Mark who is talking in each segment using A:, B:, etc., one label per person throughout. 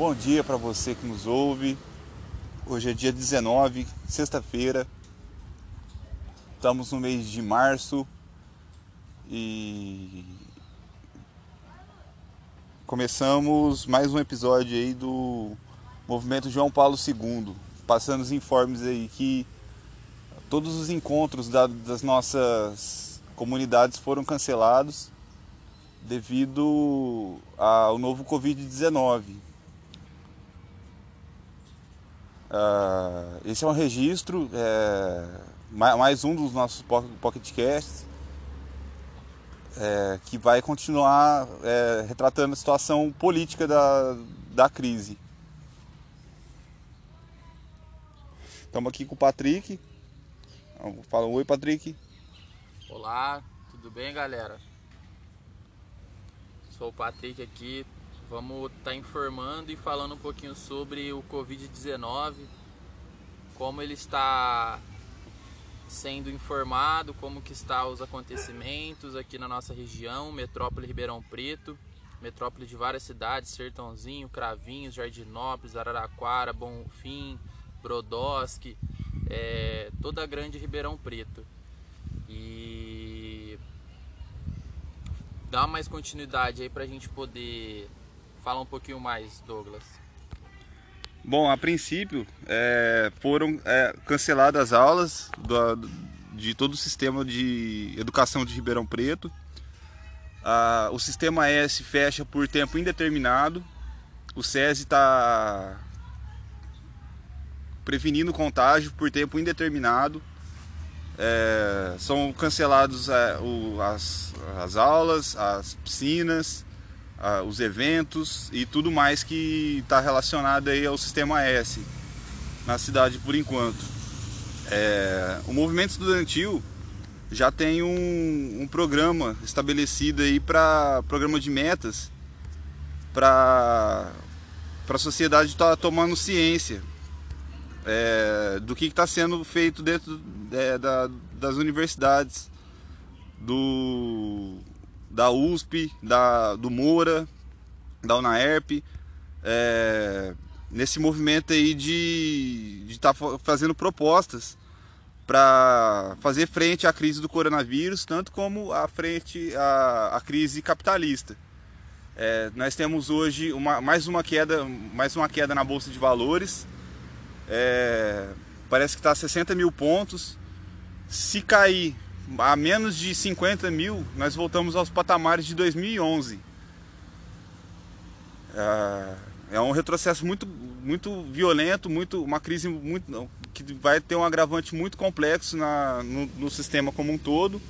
A: bom dia para você que nos ouve. Hoje é dia 19, sexta-feira. Estamos no mês de março e começamos mais um episódio aí do Movimento João Paulo II, passando os informes aí que todos os encontros da, das nossas comunidades foram cancelados devido ao novo Covid-19. Uh, esse é um registro, é, mais um dos nossos pocketcasts, é, que vai continuar é, retratando a situação política da, da crise. Estamos aqui com o Patrick. Fala oi, Patrick.
B: Olá, tudo bem, galera? Sou o Patrick aqui. Vamos estar tá informando e falando um pouquinho sobre o Covid-19, como ele está sendo informado, como que está os acontecimentos aqui na nossa região, metrópole Ribeirão Preto, metrópole de várias cidades, Sertãozinho, Cravinhos, Jardinópolis, Araraquara, Bonfim, Brodowski, é, toda a grande Ribeirão Preto. E dá mais continuidade aí para a gente poder falar um pouquinho mais, Douglas.
A: Bom, a princípio é, foram é, canceladas as aulas do, de todo o sistema de educação de Ribeirão Preto. Ah, o sistema S fecha por tempo indeterminado. O SESI está prevenindo contágio por tempo indeterminado. É, são cancelados é, as, as aulas, as piscinas, a, os eventos e tudo mais que está relacionado aí ao sistema S na cidade por enquanto. É, o movimento estudantil já tem um, um programa estabelecido aí para programa de metas para a sociedade estar tá tomando ciência é, do que está sendo feito dentro é, da, das universidades, do, da USP, da, do Moura, da UNAERP, é, nesse movimento aí de estar tá fazendo propostas para fazer frente à crise do coronavírus, tanto como à frente à, à crise capitalista. É, nós temos hoje uma, mais uma queda, mais uma queda na bolsa de valores. É, parece que está a 60 mil pontos. Se cair a menos de 50 mil, nós voltamos aos patamares de 2011. É, é um retrocesso muito, muito violento, muito, uma crise muito, que vai ter um agravante muito complexo na, no, no sistema como um todo.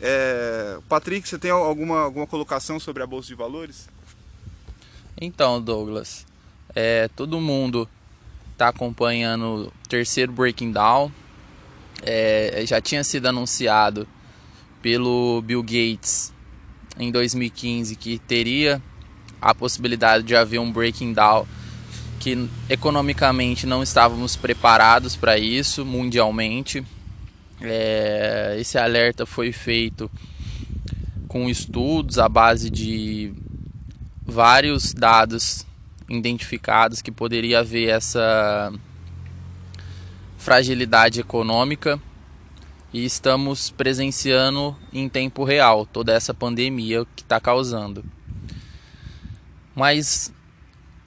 A: É, Patrick, você tem alguma, alguma colocação sobre a Bolsa de Valores?
B: Então, Douglas, é, todo mundo está acompanhando o terceiro Breaking Down. É, já tinha sido anunciado pelo Bill Gates em 2015 que teria a possibilidade de haver um breaking down que economicamente não estávamos preparados para isso mundialmente. É, esse alerta foi feito com estudos à base de vários dados identificados que poderia haver essa fragilidade econômica e estamos presenciando em tempo real toda essa pandemia que está causando. Mas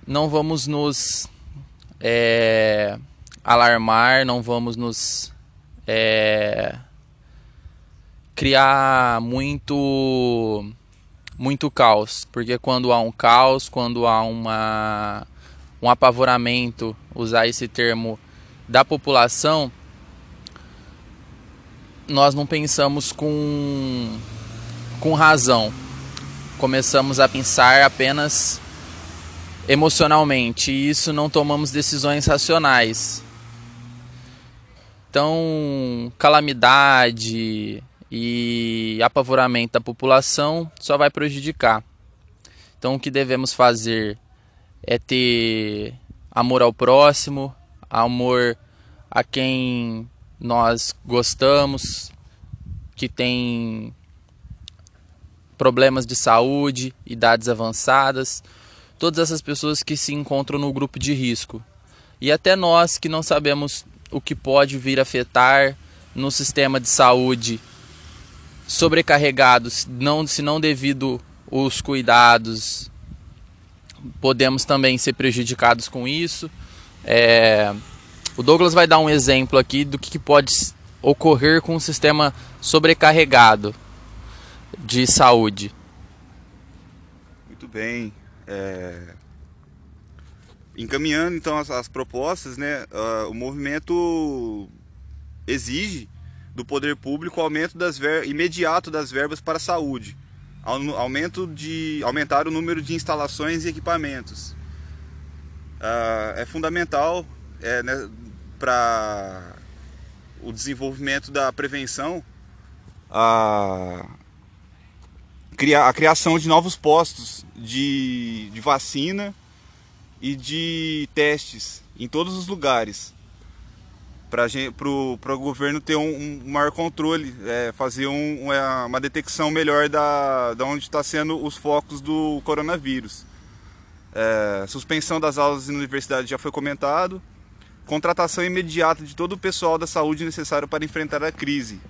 B: não vamos nos é, alarmar, não vamos nos é, criar muito muito caos, porque quando há um caos, quando há uma, um apavoramento, usar esse termo da população, nós não pensamos com, com razão. Começamos a pensar apenas emocionalmente e isso não tomamos decisões racionais. Então, calamidade, e apavoramento da população só vai prejudicar. Então, o que devemos fazer é ter amor ao próximo, amor a quem nós gostamos, que tem problemas de saúde, idades avançadas. todas essas pessoas que se encontram no grupo de risco. E até nós que não sabemos o que pode vir afetar no sistema de saúde sobrecarregados, não, se não devido os cuidados, podemos também ser prejudicados com isso. É, o Douglas vai dar um exemplo aqui do que pode ocorrer com um sistema sobrecarregado de saúde.
A: Muito bem. É... Encaminhando então as, as propostas, né, uh, o movimento exige do poder público o aumento das ver... imediato das verbas para a saúde, aumento de aumentar o número de instalações e equipamentos. Uh, é fundamental é, né, para o desenvolvimento da prevenção a, a criação de novos postos de, de vacina e de testes em todos os lugares para o governo ter um, um maior controle, é, fazer um, uma, uma detecção melhor da, da onde está sendo os focos do coronavírus. É, suspensão das aulas na universidade já foi comentado. Contratação imediata de todo o pessoal da saúde necessário para enfrentar a crise.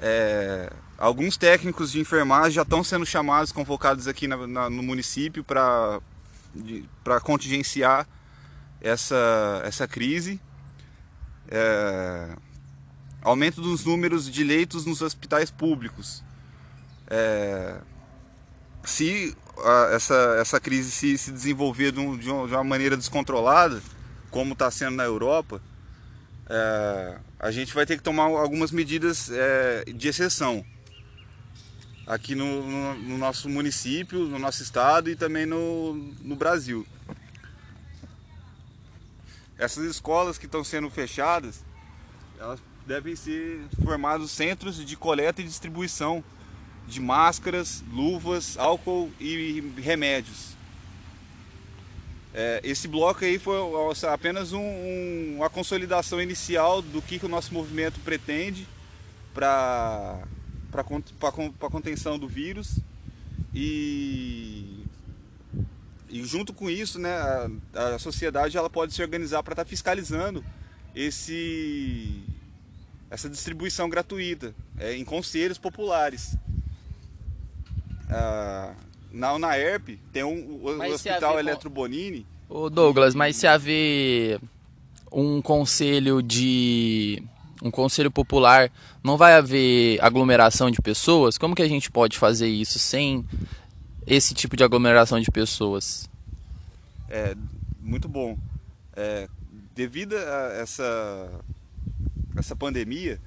A: É, alguns técnicos de enfermagem já estão sendo chamados, convocados aqui na, na, no município para contingenciar essa, essa crise é, aumento dos números de leitos nos hospitais públicos. É, se a, essa, essa crise se, se desenvolver de, um, de, uma maneira descontrolada, como está sendo na Europa, é, a gente vai ter que tomar algumas medidas é, de exceção aqui no, no, no, nosso município, no nosso estado e também no, no Brasil. Essas escolas que estão sendo fechadas, elas devem ser formados centros de coleta e distribuição de máscaras, luvas, álcool e remédios. É, esse bloco aí foi apenas um, um, uma consolidação inicial do que, que o nosso movimento pretende para a contenção do vírus e e junto com isso, né, a, a sociedade ela pode se organizar para estar tá fiscalizando esse, essa distribuição gratuita é, em conselhos populares. Ah, na UNAERP tem um, o, o Hospital Eletro Bonini.
B: Ô Douglas, mas se haver um conselho de um conselho popular, não vai haver aglomeração de pessoas? Como que a gente pode fazer isso sem esse tipo de aglomeração de pessoas?
A: É muito bom. É, devido a essa, essa pandemia,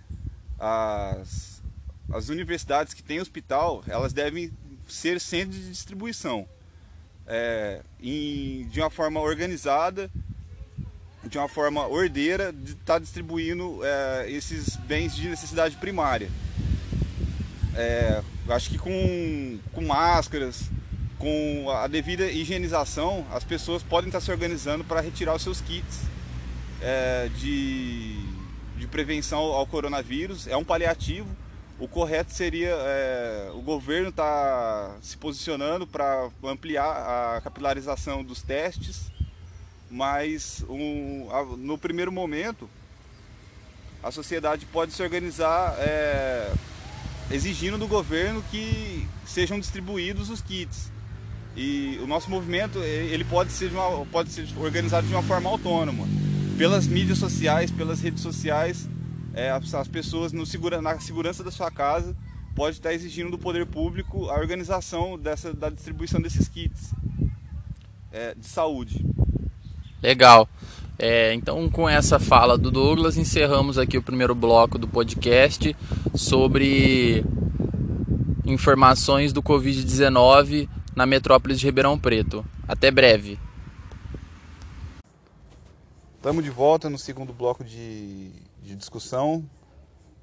A: as, as universidades que têm hospital, elas devem ser centros de distribuição. É, em, de uma forma organizada, de uma forma ordeira, de estar tá distribuindo é, esses bens de necessidade primária. É, acho que com, com máscaras, com a devida higienização, as pessoas podem estar se organizando para retirar os seus kits é, de, de prevenção ao coronavírus. É um paliativo. O correto seria é, o governo estar tá se posicionando para ampliar a capilarização dos testes, mas um, a, no primeiro momento a sociedade pode se organizar é, exigindo do governo que sejam distribuídos os kits. E o nosso movimento ele pode ser, uma, pode ser organizado de uma forma autônoma. Pelas mídias sociais, pelas redes sociais, é, as, as, pessoas no segura, na segurança da sua casa pode estar exigindo do poder público a organização dessa, da distribuição desses kits é, de saúde.
B: Legal. É, então, com essa fala do Douglas, encerramos aqui o primeiro bloco do podcast sobre informações do Covid-19 na metrópole de Ribeirão Preto. Até breve.
A: Estamos de volta no segundo bloco de, de discussão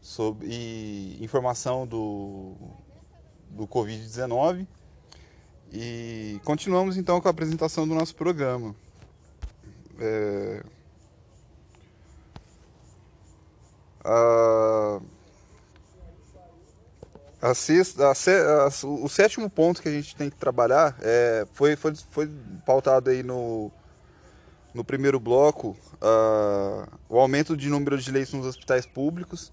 A: sobre e informação do, do Covid-19 e continuamos então com a apresentação do nosso programa. É, a, a sexta, a, o sétimo ponto que a gente tem que trabalhar é, foi, foi, foi pautado aí no, no primeiro bloco uh, o aumento de número de leitos nos hospitais públicos.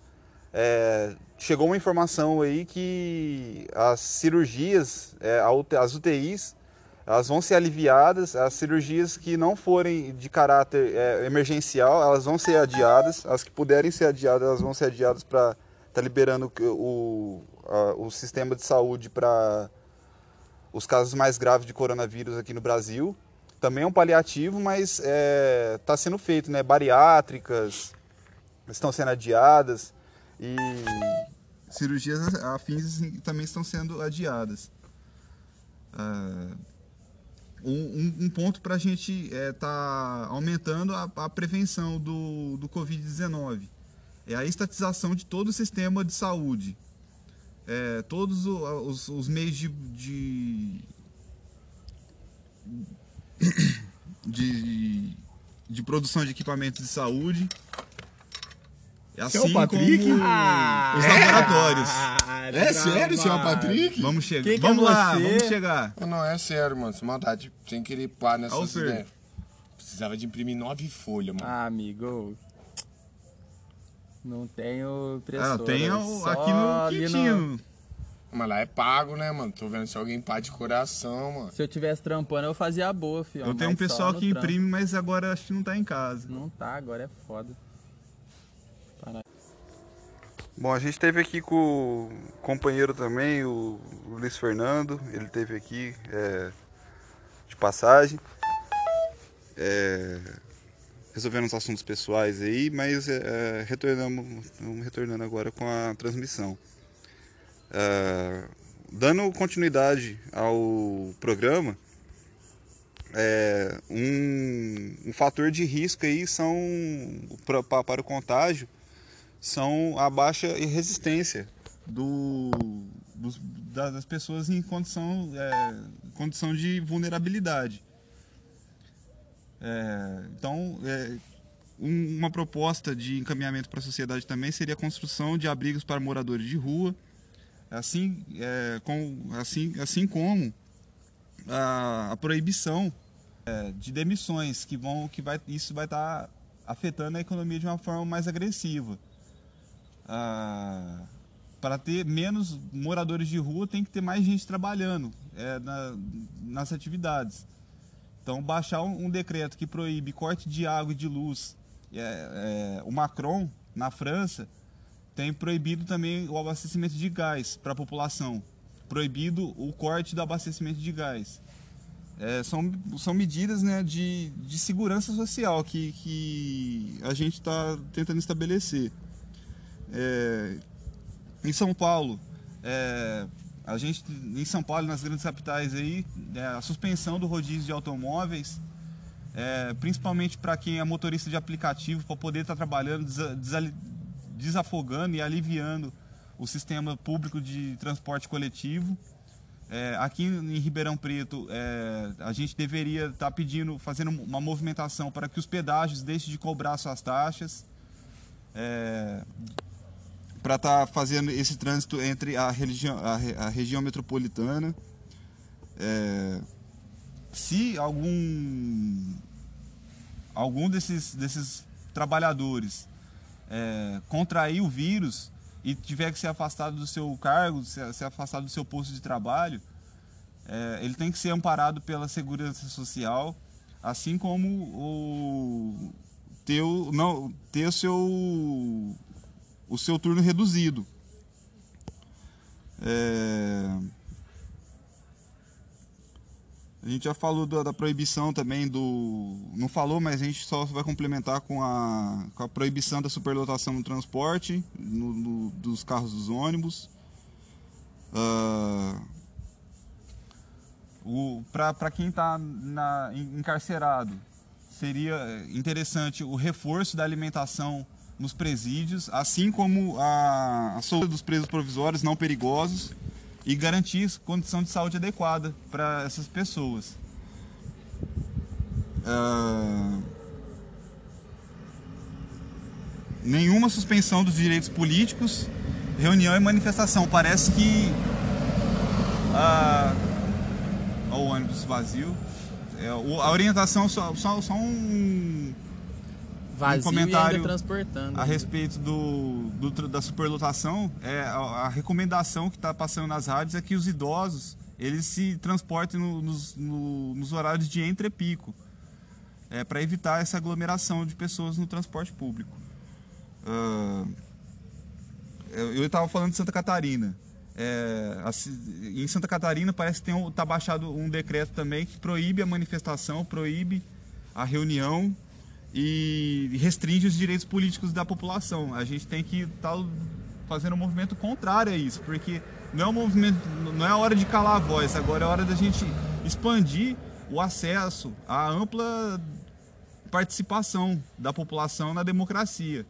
A: É, chegou uma informação aí que as cirurgias, é, as UTIs, elas vão ser aliviadas, as cirurgias que não forem de caráter é, emergencial, elas vão ser adiadas, as que puderem ser adiadas, elas vão ser adiadas para estar tá liberando o, a, o sistema de saúde para os casos mais graves de coronavírus aqui no Brasil. Também é um paliativo, mas está é, tá sendo feito, né? Bariátricas estão sendo adiadas e cirurgias afins assim, também estão sendo adiadas. Uh, um, um, ponto para a gente estar é, tá aumentando a, a, prevenção do, do Covid-19 é a estatização de todo o sistema de saúde é, todos os, os, meios de, de, de, de produção de equipamentos de saúde.
C: Assim Seu Patrick?
A: como ah, os laboratórios.
C: É, é sério, seu Patrick?
A: Vamos chegar. É vamos é lá, vamos chegar.
C: Não, é sério, mano. Maldade, sem querer pá nessas ideias. Precisava de imprimir nove folhas, mano.
B: Ah, amigo. Não tenho impressora. Ah,
A: tem aqui no Quintino. No...
C: Mas lá é pago, né, mano? Tô vendo se alguém pá de coração, mano.
B: Se eu tivesse trampando, eu fazia a boa, filho.
A: Eu tenho um pessoal que trampo. imprime, mas agora acho que não tá em casa.
B: Não tá, agora é foda.
A: Bom, a gente teve aqui com o companheiro também, o Luiz Fernando. Ele teve aqui é, de passagem. É, resolvendo os assuntos pessoais aí, mas é, é retornamos, estamos retornando agora com a transmissão. É, dando continuidade ao programa, é, um, um, fator de risco aí são para o contágio são a baixa resistência do, dos, das pessoas em condição, é, condição de vulnerabilidade. É, então, é, um, uma proposta de encaminhamento para a sociedade também seria a construção de abrigos para moradores de rua, assim, é, com, assim, assim como a, a proibição é, de demissões, que vão, que vai, isso vai estar tá afetando a economia de uma forma mais agressiva. Ah, para ter menos moradores de rua, tem que ter mais gente trabalhando é, na, nas atividades. Então, baixar um, um, decreto que proíbe corte de água e de luz. É, é, o Macron, na França, tem proibido também o abastecimento de gás para a população. Proibido o corte do abastecimento de gás. É, são, são medidas né, de, de segurança social que, que a gente está tentando estabelecer. É, em São Paulo, é, a gente, em São Paulo, nas grandes capitais aí, é, a suspensão do rodízio de automóveis, é, principalmente para quem é motorista de aplicativo, para poder estar tá trabalhando, desafogando e aliviando o sistema público de transporte coletivo. É, aqui em Ribeirão Preto, é, a gente deveria estar tá pedindo, fazendo uma movimentação para que os pedágios deixem de cobrar suas taxas. É, para estar tá fazendo esse trânsito entre a, religião, a, a região metropolitana. É, se algum algum desses, desses trabalhadores é, contrair o vírus e tiver que ser afastado do seu cargo, ser, afastado do seu posto de trabalho, é, ele tem que ser amparado pela segurança social, assim como o ter o, não, ter o seu o seu turno reduzido. É... A gente já falou da, da, proibição também do. Não falou, mas a gente só vai complementar com a, com a proibição da superlotação no transporte, no, no, dos carros dos ônibus. Uh, Para quem está encarcerado, seria interessante o reforço da alimentação nos presídios, assim como a, a solta dos presos provisórios não perigosos e garantir condição de saúde adequada para essas pessoas. Uh, nenhuma suspensão dos direitos políticos reunião e manifestação. Parece que. Ah, ó, o ônibus vazio. É, a orientação, só, só, só um,
B: Vazio
A: comentário
B: e ainda transportando.
A: a respeito do, do da superlotação, é, a, a recomendação que está passando nas rádios é que os idosos eles se transportem no- nos, no- nos horários de entre-pico, é, para evitar essa aglomeração de pessoas no transporte público. Ah, eu estava falando de Santa Catarina. É, a ci- em Santa Catarina parece que tem um, tá baixado um decreto também que proíbe a manifestação, proíbe a reunião e restringe os direitos políticos da população. A gente tem que estar fazendo um movimento contrário a isso, porque não é um movimento, não é hora de calar a voz, agora é hora da gente expandir o acesso à ampla participação da população na democracia.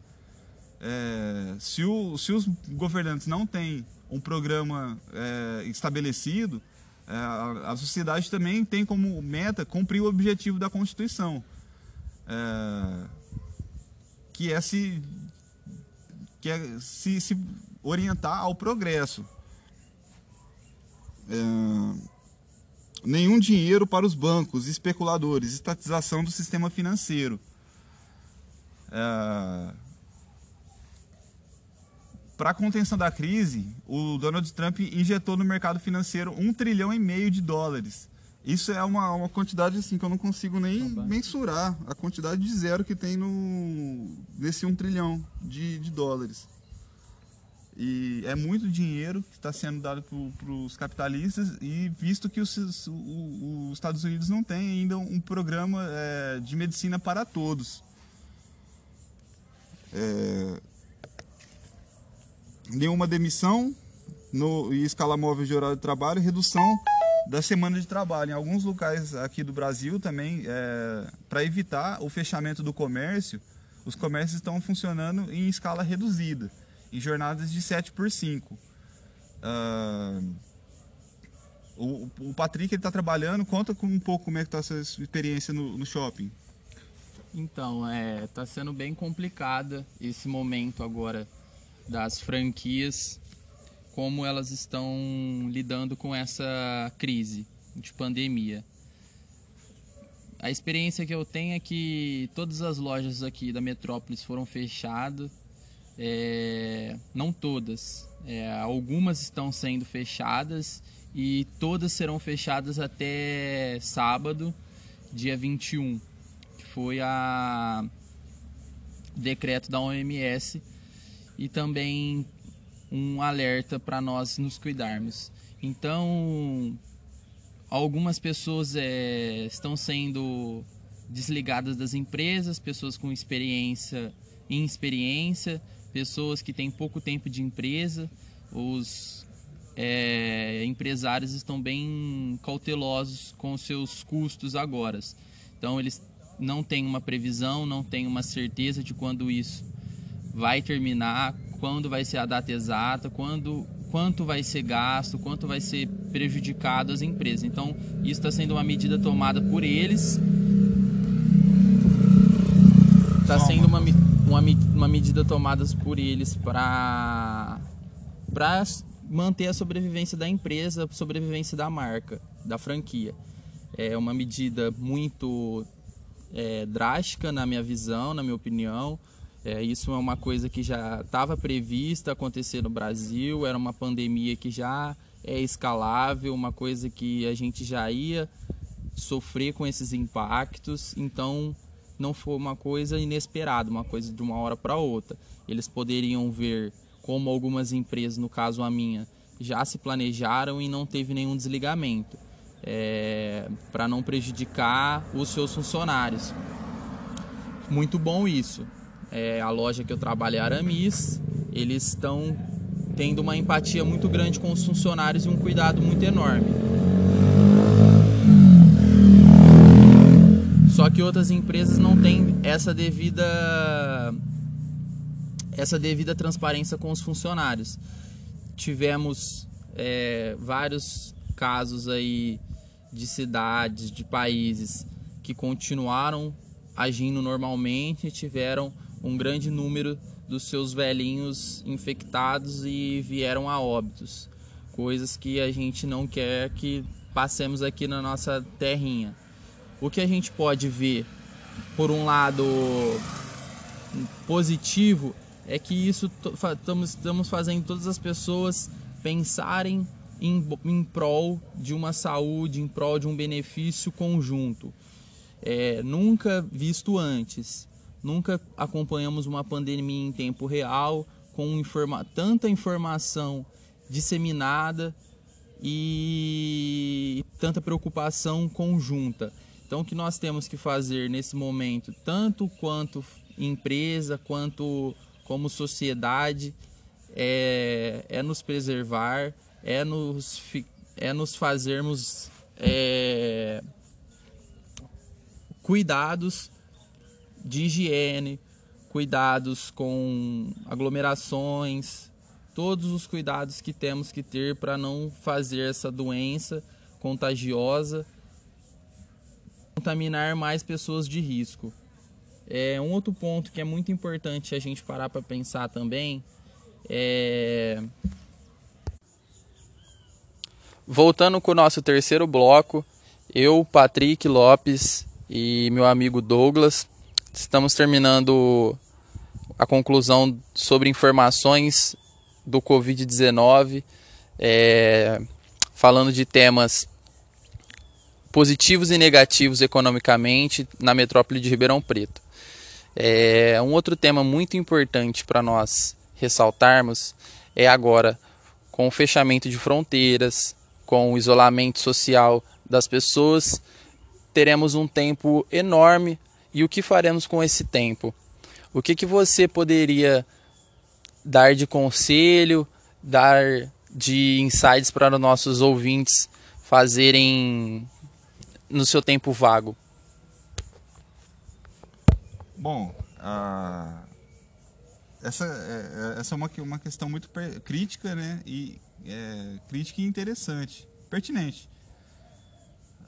A: É, se, o- se os governantes não têm um programa é, estabelecido, é, a, a sociedade também tem como meta cumprir o objetivo da Constituição, é, que é se que é se, se orientar ao progresso. É, nenhum dinheiro para os bancos, especuladores, estatização do sistema financeiro. É, para a contenção da crise, o Donald Trump injetou no mercado financeiro um trilhão e meio de dólares. Isso é uma, uma quantidade assim que eu não consigo nem mensurar a quantidade de zero que tem no nesse um trilhão de, de dólares. E é muito dinheiro que está sendo dado para os capitalistas e visto que os, os Estados Unidos não tem ainda um programa é, de medicina para todos. É, nenhuma demissão no, e escala móvel de horário de trabalho, redução da semana de trabalho. Em alguns locais aqui do Brasil também, para evitar o fechamento do comércio, os comércios estão funcionando em escala reduzida, em jornadas de 7 por 5. Ah, o, o Patrick está trabalhando, conta com um pouco como é que está a sua experiência no, no shopping.
B: Então, é, tá sendo bem complicada esse momento agora das franquias, como elas estão lidando com essa crise de pandemia. A experiência que eu tenho é que todas as lojas aqui da Metrópolis foram fechadas, é, não todas, é, algumas estão sendo fechadas e todas serão fechadas até sábado, dia 21 que foi a decreto da OMS e também um alerta para nós nos cuidarmos. Então, algumas pessoas eh, estão sendo desligadas das empresas, pessoas com experiência, inexperiência, pessoas que têm pouco tempo de empresa, os eh, empresários estão bem cautelosos com seus custos agora. Então eles não têm uma previsão, não têm uma certeza de quando isso vai terminar, quando vai ser a data exata, quando quanto vai ser gasto, quanto vai ser prejudicado as empresas. Então isso está sendo uma medida tomada por eles. Está sendo uma, uma, uma medida tomada por eles para para manter a sobrevivência da empresa, a sobrevivência da marca, da franquia. É uma medida muito é, drástica na minha visão, na minha opinião. É, isso é uma coisa que já estava prevista acontecer no Brasil, era uma pandemia que já é escalável, uma coisa que a gente já ia sofrer com esses impactos, então não foi uma coisa inesperada, uma coisa de uma hora para outra. Eles poderiam ver como algumas empresas, no caso a minha, já se planejaram e não teve nenhum desligamento, para não prejudicar os seus funcionários. Muito bom isso. É, a loja que eu trabalho é Aramis, eles estão tendo uma empatia muito grande com os funcionários e um cuidado muito enorme. Só que outras empresas não têm essa devida essa devida transparência com os funcionários. Tivemos é, vários casos aí de cidades, de países que continuaram agindo normalmente e tiveram um grande número dos seus velhinhos infectados e vieram a óbitos. Coisas que a gente não quer que passemos aqui na nossa terrinha. O que a gente pode ver, por um lado positivo, é que isso estamos fazendo todas as pessoas pensarem em, em prol de uma saúde, em prol de um benefício conjunto. É, nunca visto antes, nunca acompanhamos uma pandemia em tempo real, com informa tanta informação disseminada e tanta preocupação conjunta. Então, o que nós temos que fazer nesse momento, tanto quanto empresa, quanto como sociedade, é, é nos preservar, é nos, é nos fazermos é, cuidados de higiene, cuidados com aglomerações, todos os cuidados que temos que ter para não fazer essa doença contagiosa contaminar mais pessoas de risco. É um outro ponto que é muito importante a gente parar para pensar também é Voltando com o nosso terceiro bloco, eu, Patrick Lopes e meu amigo Douglas estamos terminando a conclusão sobre informações do Covid-19, é, falando de temas positivos e negativos economicamente na metrópole de Ribeirão Preto. É, um outro tema muito importante para nós ressaltarmos é agora com o fechamento de fronteiras, com o isolamento social das pessoas, teremos um tempo enorme. E o que faremos com esse tempo? O que, que você poderia dar de conselho, dar de insights para os nossos ouvintes fazerem no seu tempo vago?
A: Bom, uh, essa, é, é, essa é uma, uma questão muito crítica, né? E é, crítica e interessante, pertinente.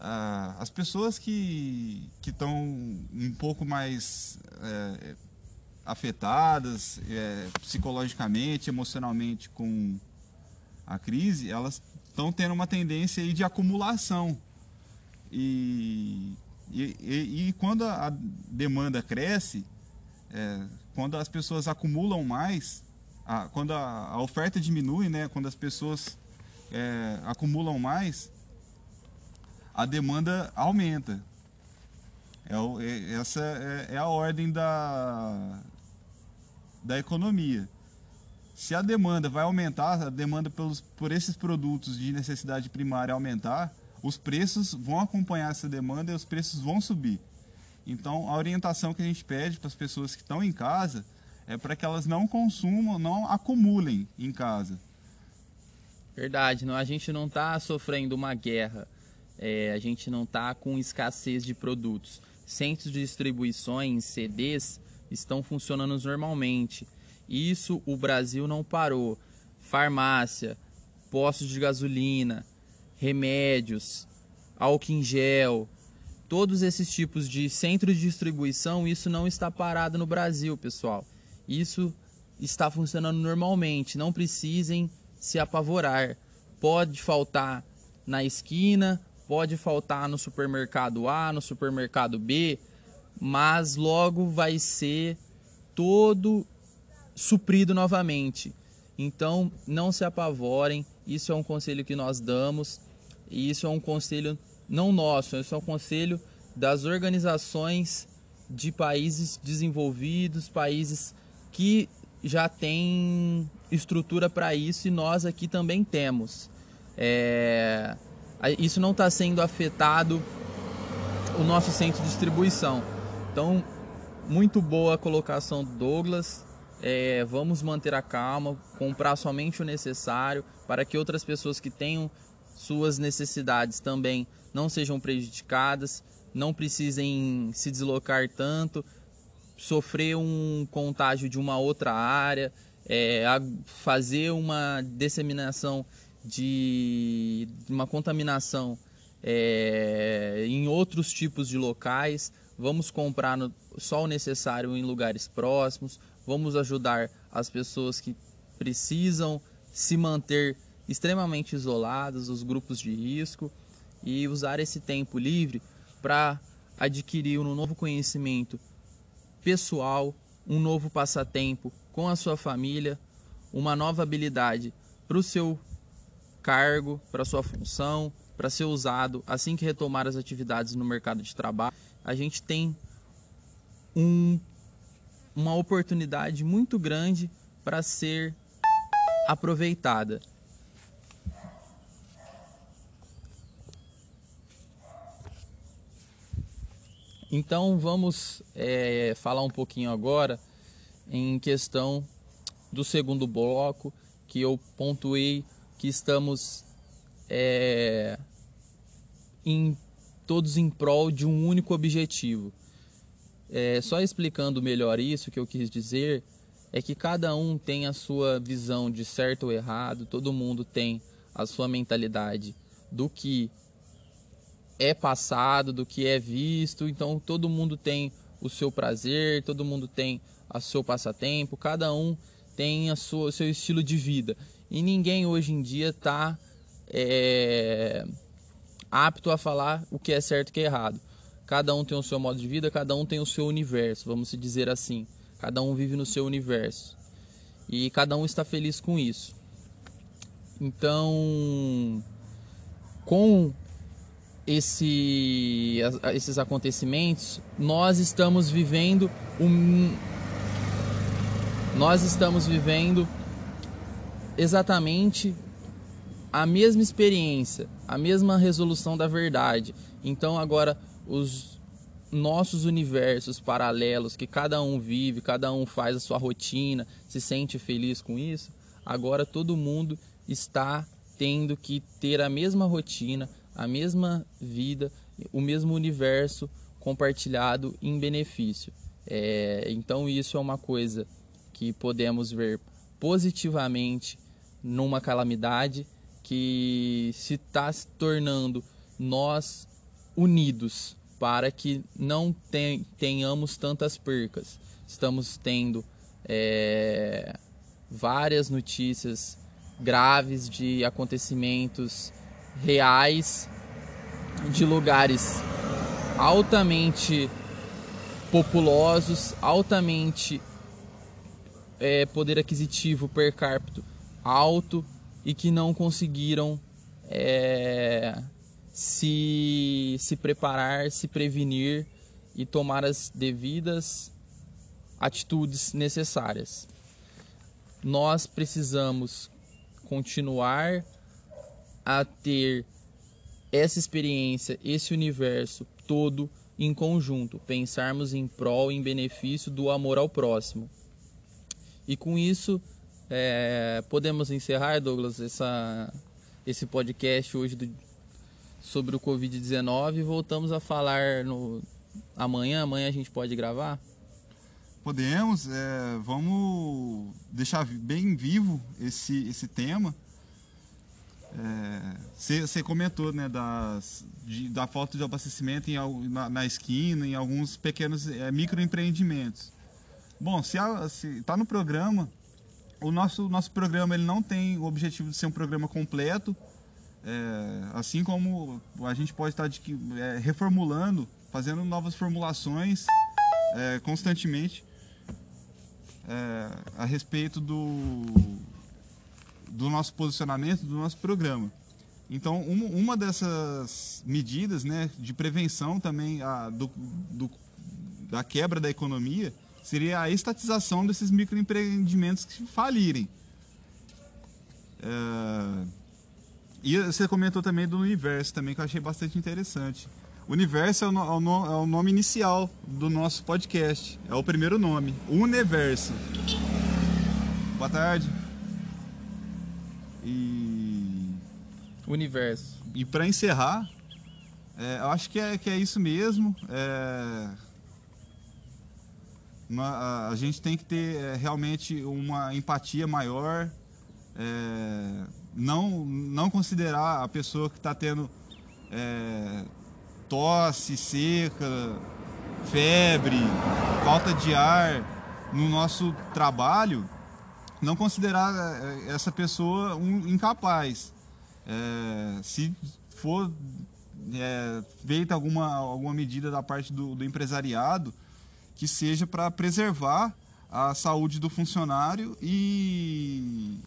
A: Ah, as pessoas que estão um pouco mais é, afetadas é, psicologicamente, emocionalmente com a crise, elas estão tendo uma tendência de acumulação. E, e, e, e quando a demanda cresce, é, quando as pessoas acumulam mais, a, quando a, a, oferta diminui, né, quando as pessoas é, acumulam mais, a demanda aumenta. É, é, essa é, é, a ordem da, da economia. Se a demanda vai aumentar, a demanda pelos, por esses produtos de necessidade primária aumentar, os preços vão acompanhar essa demanda e os preços vão subir. Então, a orientação que a gente pede para as pessoas que estão em casa é para que elas não consumam, não acumulem em casa.
B: Verdade, não, a gente não está sofrendo uma guerra, é, a gente não está com escassez de produtos. Centros de distribuições, CDs, estão funcionando normalmente. Isso o Brasil não parou. Farmácia, postos de gasolina, remédios, álcool em gel, todos esses tipos de centros de distribuição, isso não está parado no Brasil, pessoal. Isso está funcionando normalmente, não precisem se apavorar. Pode faltar na esquina, pode faltar no supermercado A, no supermercado B, mas logo vai ser todo suprido novamente. Então, não se apavorem, isso é um conselho que nós damos, e isso é um conselho não nosso, esse é o conselho das organizações de países desenvolvidos, países que já têm estrutura para isso e nós aqui também temos. É, isso não está sendo afetado o nosso centro de distribuição. Então, muito boa a colocação do Douglas. É, vamos manter a calma, comprar somente o necessário para que outras pessoas que tenham suas necessidades também não sejam prejudicadas, não precisem se deslocar tanto, sofrer um contágio de uma outra área, é, fazer uma disseminação de uma contaminação é, em outros tipos de locais. Vamos comprar no, só o necessário em lugares próximos. vamos ajudar as pessoas que precisam se manter extremamente isoladas, os grupos de risco e usar esse tempo livre para adquirir um novo conhecimento pessoal, um novo passatempo com a sua família, uma nova habilidade para o seu cargo, para sua função, para ser usado assim que retomar as atividades no mercado de trabalho. A gente tem um, uma oportunidade muito grande para ser aproveitada. Então vamos é, falar um pouquinho agora em questão do segundo bloco que eu pontuei que estamos é, em, todos em prol de um único objetivo. É, só explicando melhor isso, que eu quis dizer é que cada um tem a sua visão de certo ou errado, todo mundo tem a sua mentalidade do que é passado, do que é visto. Então todo mundo tem o seu prazer, todo mundo tem o seu passatempo, cada um tem a sua, o seu estilo de vida. E ninguém hoje em dia está é, apto a falar o que é certo e o que é errado. Cada um tem o seu modo de vida, cada um tem o seu universo, vamos dizer assim. Cada um vive no seu universo. E cada um está feliz com isso. Então, com esse, esses acontecimentos, nós estamos vivendo um, nós estamos vivendo exatamente a mesma experiência, a mesma resolução da verdade. Então agora os nossos universos paralelos que cada um vive, cada um faz a sua rotina, se sente feliz com isso, agora todo mundo está tendo que ter a mesma rotina, a mesma vida, o mesmo universo compartilhado em benefício. É, então isso é uma coisa que podemos ver positivamente numa calamidade que se está se tornando nós unidos para que não ten, tenhamos tantas percas. Estamos tendo é, várias notícias graves de acontecimentos reais de lugares altamente populosos, altamente é, poder aquisitivo per capita alto e que não conseguiram é, se, se preparar, se prevenir e tomar as devidas atitudes necessárias. Nós precisamos continuar a ter essa experiência, esse universo todo em conjunto, pensarmos em prol, em benefício do amor ao próximo. E com isso, é, podemos encerrar, Douglas, essa, esse podcast hoje do, sobre o Covid-19 e voltamos a falar no, amanhã. Amanhã a gente pode gravar?
A: Podemos, é, vamos deixar bem vivo esse, esse tema você é, comentou né, das, de, da falta de abastecimento em, na, na, esquina, em alguns pequenos é, microempreendimentos. Bom, se está no programa, o nosso, nosso programa ele não tem o objetivo de ser um programa completo, é, assim como a gente pode estar de, é, reformulando, fazendo novas formulações é, constantemente é, a respeito do do nosso posicionamento, do nosso programa. Então, uma dessas medidas né, de prevenção também a, do, do, da quebra da economia seria a estatização desses microempreendimentos que falirem. É, e você comentou também do universo, também, que eu achei bastante interessante. O universo é o, é o, é o nome inicial do nosso podcast. É o primeiro nome. Universo. Boa tarde. E.
B: Universo.
A: E para encerrar, é, eu acho que é, que é isso mesmo. É, a, gente tem que ter é, realmente uma empatia maior. É, não, não considerar a pessoa que está tendo é, tosse seca, febre, falta de ar no nosso trabalho, não considerar essa pessoa um incapaz. Se for feita alguma, alguma medida da parte do, do empresariado que seja para preservar a saúde do funcionário e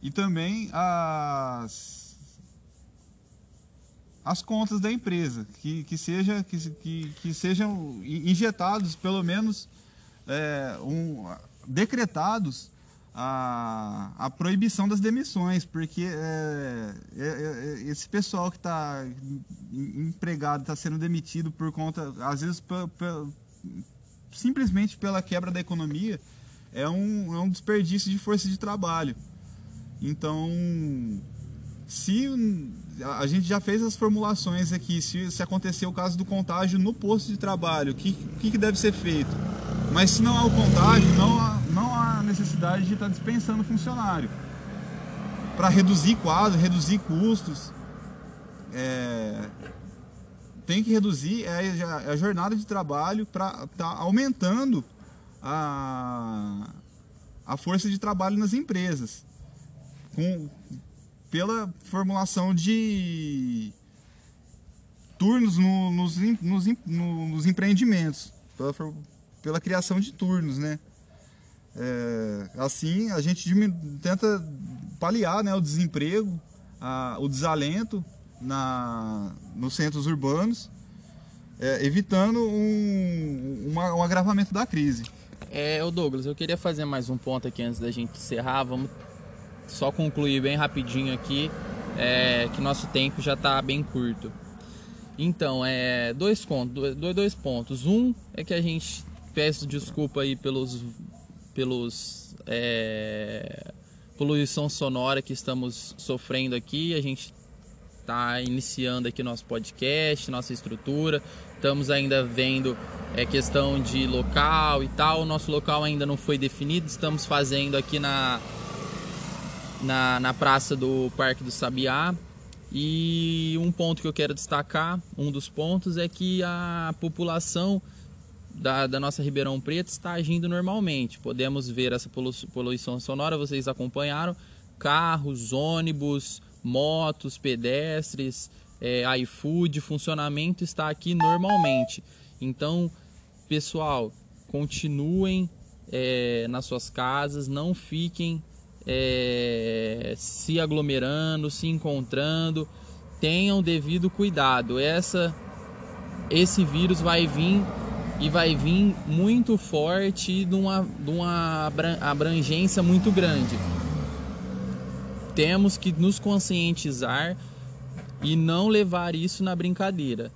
A: e também as as contas da empresa que, que seja que, que, que sejam injetados pelo menos é, um, decretados a, a proibição das demissões, porque é, é, é, esse pessoal que está empregado está sendo demitido por conta, às vezes, simplesmente pela quebra da economia, é um, é um desperdício de força de trabalho. Então, se a gente já fez as formulações aqui, se, se acontecer o caso do contágio no posto de trabalho, o que, que, deve ser feito? Mas se não há o contágio, não há, não há necessidade de estar dispensando funcionário. Para reduzir quadros, reduzir custos. É, tem que reduzir é a, é a jornada de trabalho para estar tá aumentando a, a força de trabalho nas empresas. Com, pela formulação de turnos no, nos, nos, nos empreendimentos. Pela, pela criação de turnos, né? É, assim a gente tenta paliar né, o desemprego, a, o desalento na, nos centros urbanos, é, evitando um, uma, um agravamento da crise.
B: É, o Douglas, eu queria fazer mais um ponto aqui antes da gente encerrar. Vamos só concluir bem rapidinho aqui, é, que nosso tempo já está bem curto. Então, é dois, dois, dois pontos. Um é que a gente peço desculpa aí pelos pelos é, poluição sonora que estamos sofrendo aqui. A gente está iniciando aqui nosso podcast, nossa estrutura. Estamos ainda vendo é, questão de local e tal. O nosso local ainda não foi definido. Estamos fazendo aqui na, na, na praça do Parque do Sabiá. E um ponto que eu quero destacar, um dos pontos, é que a população da, da, nossa Ribeirão Preto está agindo normalmente. Podemos ver essa poluição sonora, vocês acompanharam. Carros, ônibus, motos, pedestres, é, iFood, funcionamento está aqui normalmente. Então, pessoal, continuem é, nas suas casas, não fiquem é, se aglomerando, se encontrando, tenham devido cuidado. Essa, esse vírus vai vir e vai vir muito forte de uma, de uma abrangência muito grande. Temos que nos conscientizar e não levar isso na brincadeira.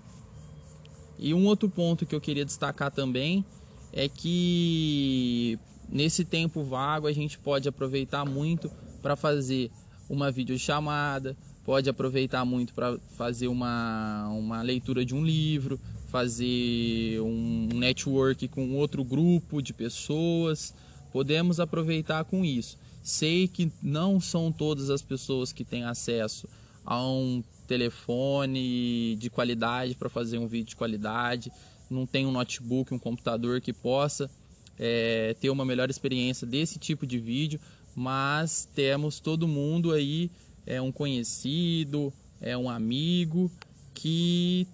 B: E um outro ponto que eu queria destacar também é que nesse tempo vago a gente pode aproveitar muito para fazer uma videochamada, pode aproveitar muito para fazer uma, uma leitura de um livro, fazer um network com outro grupo de pessoas. Podemos aproveitar com isso. Sei que não são todas as pessoas que têm acesso a um telefone de qualidade para fazer um vídeo de qualidade, não tem um notebook, um computador que possa é, ter uma melhor experiência desse tipo de vídeo, mas temos todo mundo aí, é um conhecido, é um amigo que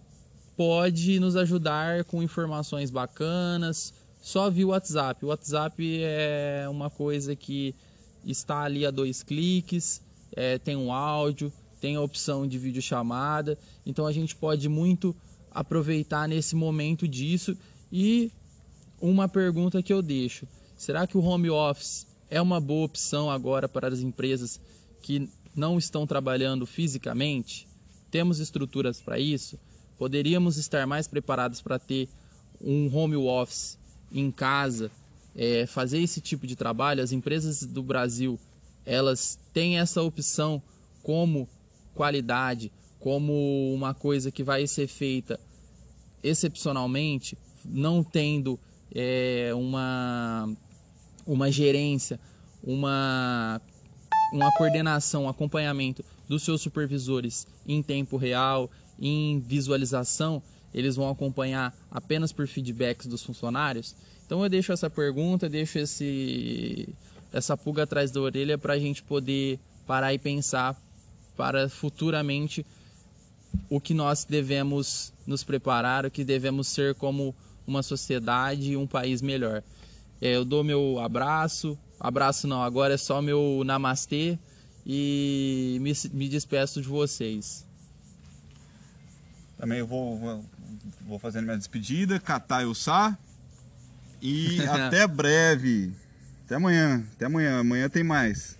B: pode nos ajudar com informações bacanas. Só via WhatsApp. O WhatsApp é uma coisa que está ali a dois cliques, é, tem um áudio, tem a opção de videochamada. Então a gente pode muito aproveitar nesse momento disso. E uma pergunta que eu deixo: será que o home office é uma boa opção agora para as empresas que não estão trabalhando fisicamente? Temos estruturas para isso? Poderíamos estar mais preparados para ter um home office em casa, é, fazer esse tipo de trabalho. As empresas do Brasil elas têm essa opção como qualidade, como uma coisa que vai ser feita excepcionalmente, não tendo é, uma, uma gerência, uma, uma coordenação, um acompanhamento dos seus supervisores em tempo real, em visualização, eles vão acompanhar apenas por feedbacks dos funcionários? Então eu deixo essa pergunta, deixo esse, essa pulga atrás da orelha para a gente poder parar e pensar para futuramente o que nós devemos nos preparar, o que devemos ser como uma sociedade e um país melhor. É, eu dou meu abraço, abraço não, agora é só meu namastê e me, me despeço de vocês.
A: Também eu vou, vou, vou fazendo minha despedida, catar o Sá e até breve. Até amanhã, até amanhã, amanhã tem mais.